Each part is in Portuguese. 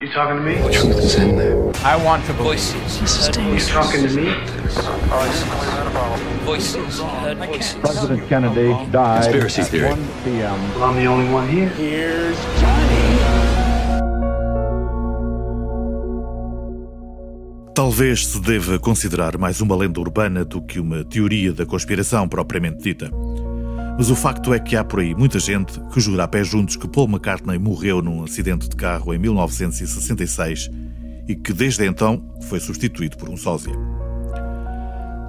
You talking to me? The truth is in there. I want to voices. This is You dangerous. talking to me? Voices. Heard voices. President Kennedy died Conspiracy at theory. 1 p.m. Well, I'm the only one here. Here's Johnny. Talvez se deva considerar mais uma lenda urbana do que uma teoria da conspiração propriamente dita. Mas o facto é que há por aí muita gente que jura a pé juntos que Paul McCartney morreu num acidente de carro em 1966 e que desde então foi substituído por um sósia.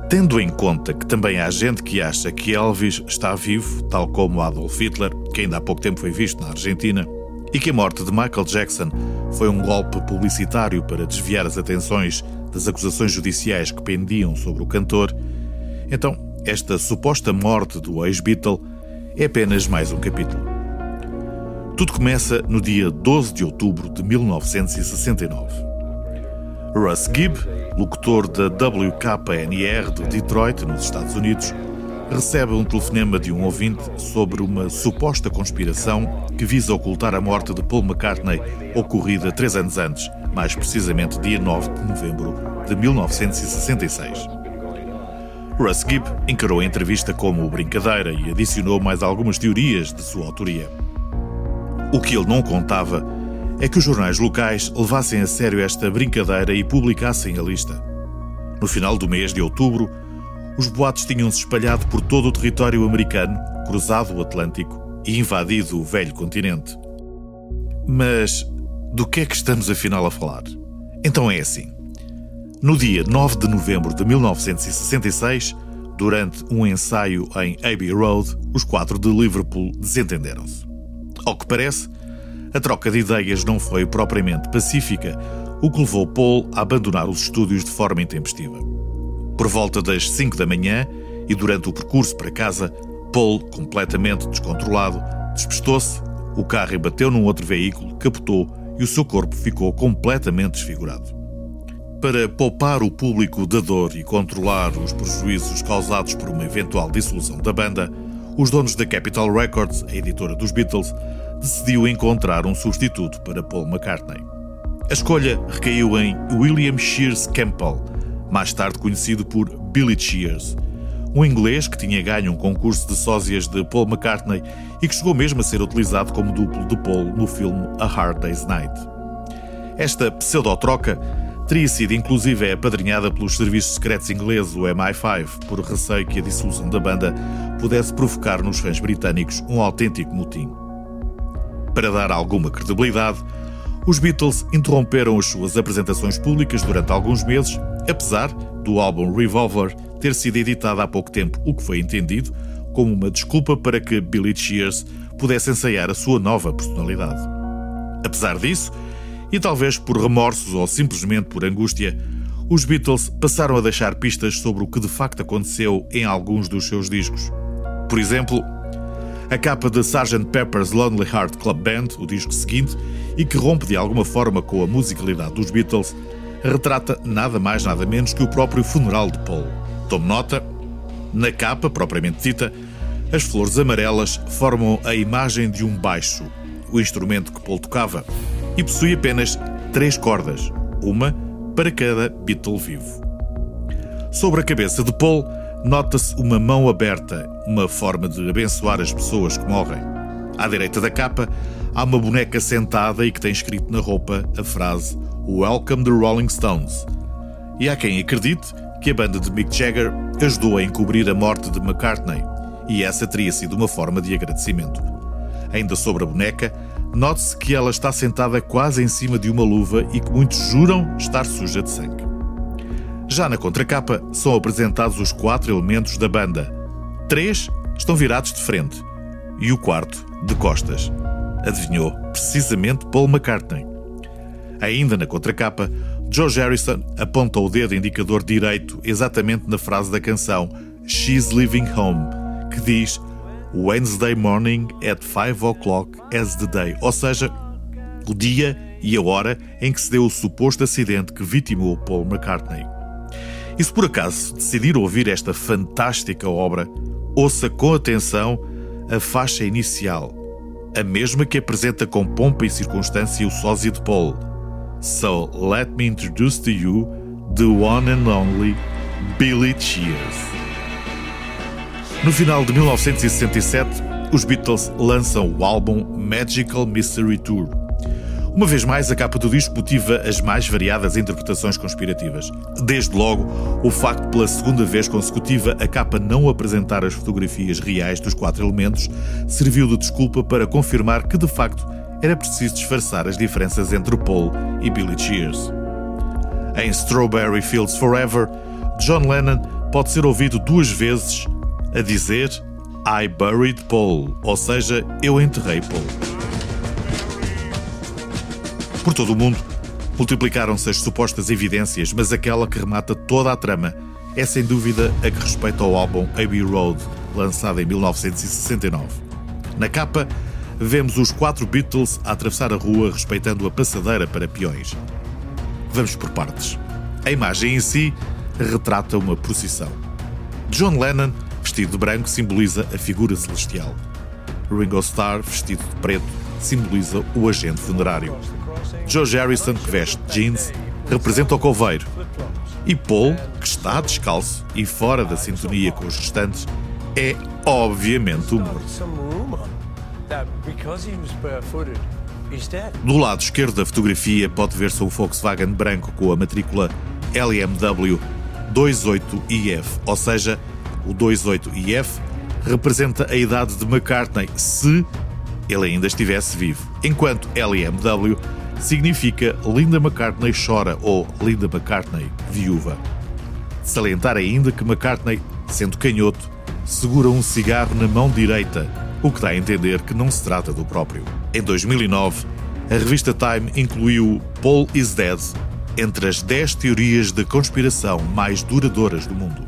Tendo em conta que também há gente que acha que Elvis está vivo, tal como Adolf Hitler, que ainda há pouco tempo foi visto na Argentina, e que a morte de Michael Jackson foi um golpe publicitário para desviar as atenções das acusações judiciais que pendiam sobre o cantor, então esta suposta morte do ex-Beatle é apenas mais um capítulo. Tudo começa no dia 12 de outubro de 1969. Russ Gibb, locutor da WKNR de Detroit, nos Estados Unidos, recebe um telefonema de um ouvinte sobre uma suposta conspiração que visa ocultar a morte de Paul McCartney, ocorrida três anos antes, mais precisamente dia 9 de novembro de 1966. Russ Gibb encarou a entrevista como brincadeira e adicionou mais algumas teorias de sua autoria. O que ele não contava é que os jornais locais levassem a sério esta brincadeira e publicassem a lista. No final do mês de outubro, os boatos tinham-se espalhado por todo o território americano, cruzado o Atlântico e invadido o velho continente. Mas do que é que estamos afinal a falar? Então é assim. No dia 9 de novembro de 1966, durante um ensaio em Abbey Road, os quatro de Liverpool desentenderam-se. Ao que parece, a troca de ideias não foi propriamente pacífica, o que levou Paul a abandonar os estúdios de forma intempestiva. Por volta das 5 da manhã e durante o percurso para casa, Paul, completamente descontrolado, despistou-se, o carro bateu num outro veículo, capotou e o seu corpo ficou completamente desfigurado. Para poupar o público da dor e controlar os prejuízos causados por uma eventual dissolução da banda, os donos da Capitol Records, a editora dos Beatles, decidiu encontrar um substituto para Paul McCartney. A escolha recaiu em William Shears Campbell, mais tarde conhecido por Billy Shears, um inglês que tinha ganho um concurso de sósias de Paul McCartney e que chegou mesmo a ser utilizado como duplo de Paul no filme A Hard Day's Night. Esta pseudo-troca teria sido inclusive apadrinhada pelos serviços secretos ingleses, o MI5, por receio que a dissolução da banda pudesse provocar nos fãs britânicos um autêntico motim. Para dar alguma credibilidade, os Beatles interromperam as suas apresentações públicas durante alguns meses, apesar do álbum Revolver ter sido editado há pouco tempo, o que foi entendido como uma desculpa para que Billy Shears pudesse ensaiar a sua nova personalidade. Apesar disso, e talvez por remorsos ou simplesmente por angústia, os Beatles passaram a deixar pistas sobre o que de facto aconteceu em alguns dos seus discos. Por exemplo, a capa de Sgt. Pepper's Lonely Heart Club Band, o disco seguinte, e que rompe de alguma forma com a musicalidade dos Beatles, retrata nada mais nada menos que o próprio funeral de Paul. Tome nota, na capa propriamente dita, as flores amarelas formam a imagem de um baixo, o instrumento que Paul tocava, e possui apenas três cordas, uma para cada Beatle vivo. Sobre a cabeça de Paul, nota-se uma mão aberta, uma forma de abençoar as pessoas que morrem. À direita da capa, há uma boneca sentada e que tem escrito na roupa a frase Welcome the Rolling Stones. E há quem acredite que a banda de Mick Jagger ajudou a encobrir a morte de McCartney, e essa teria sido uma forma de agradecimento. Ainda sobre a boneca, note-se que ela está sentada quase em cima de uma luva e que muitos juram estar suja de sangue. Já na contracapa são apresentados os quatro elementos da banda. Três estão virados de frente e o quarto de costas. Adivinhou precisamente Paul McCartney. Ainda na contracapa, George Harrison aponta o dedo indicador direito exatamente na frase da canção She's Leaving Home, que diz Wednesday morning at 5 o'clock as the day, ou seja, o dia e a hora em que se deu o suposto acidente que vitimou Paul McCartney. E se por acaso decidir ouvir esta fantástica obra, ouça com atenção a faixa inicial, a mesma que apresenta com pompa e circunstância o sósia de Paul. So let me introduce to you the one and only Billy Cheers. No final de 1967, os Beatles lançam o álbum Magical Mystery Tour. Uma vez mais, a capa do disco motiva as mais variadas interpretações conspirativas. Desde logo, o facto de, pela segunda vez consecutiva, a capa não apresentar as fotografias reais dos quatro elementos serviu de desculpa para confirmar que, de facto, era preciso disfarçar as diferenças entre Paul e Billy Cheers. Em Strawberry Fields Forever, John Lennon pode ser ouvido duas vezes a dizer I buried Paul, ou seja, eu enterrei Paul. Por todo o mundo, multiplicaram-se as supostas evidências, mas aquela que remata toda a trama é sem dúvida a que respeita ao álbum Abbey Road, lançado em 1969. Na capa, vemos os quatro Beatles a atravessar a rua respeitando a passadeira para peões. Vamos por partes. A imagem em si retrata uma procissão. John Lennon, vestido de branco, simboliza a figura celestial. Ringo Starr, vestido de preto, simboliza o agente funerário. George Harrison, que veste jeans, representa o coveiro. E Paul, que está descalço e fora da sintonia com os restantes, é obviamente o morto. Do lado esquerdo da fotografia pode ver-se um Volkswagen branco com a matrícula LMW 28IF, ou seja, o 28IF representa a idade de McCartney se ele ainda estivesse vivo, enquanto LMW significa Linda McCartney chora ou Linda McCartney viúva. Salientar ainda que McCartney, sendo canhoto, segura um cigarro na mão direita, o que dá a entender que não se trata do próprio. Em 2009, a revista Time incluiu Paul is Dead entre as 10 teorias de conspiração mais duradouras do mundo.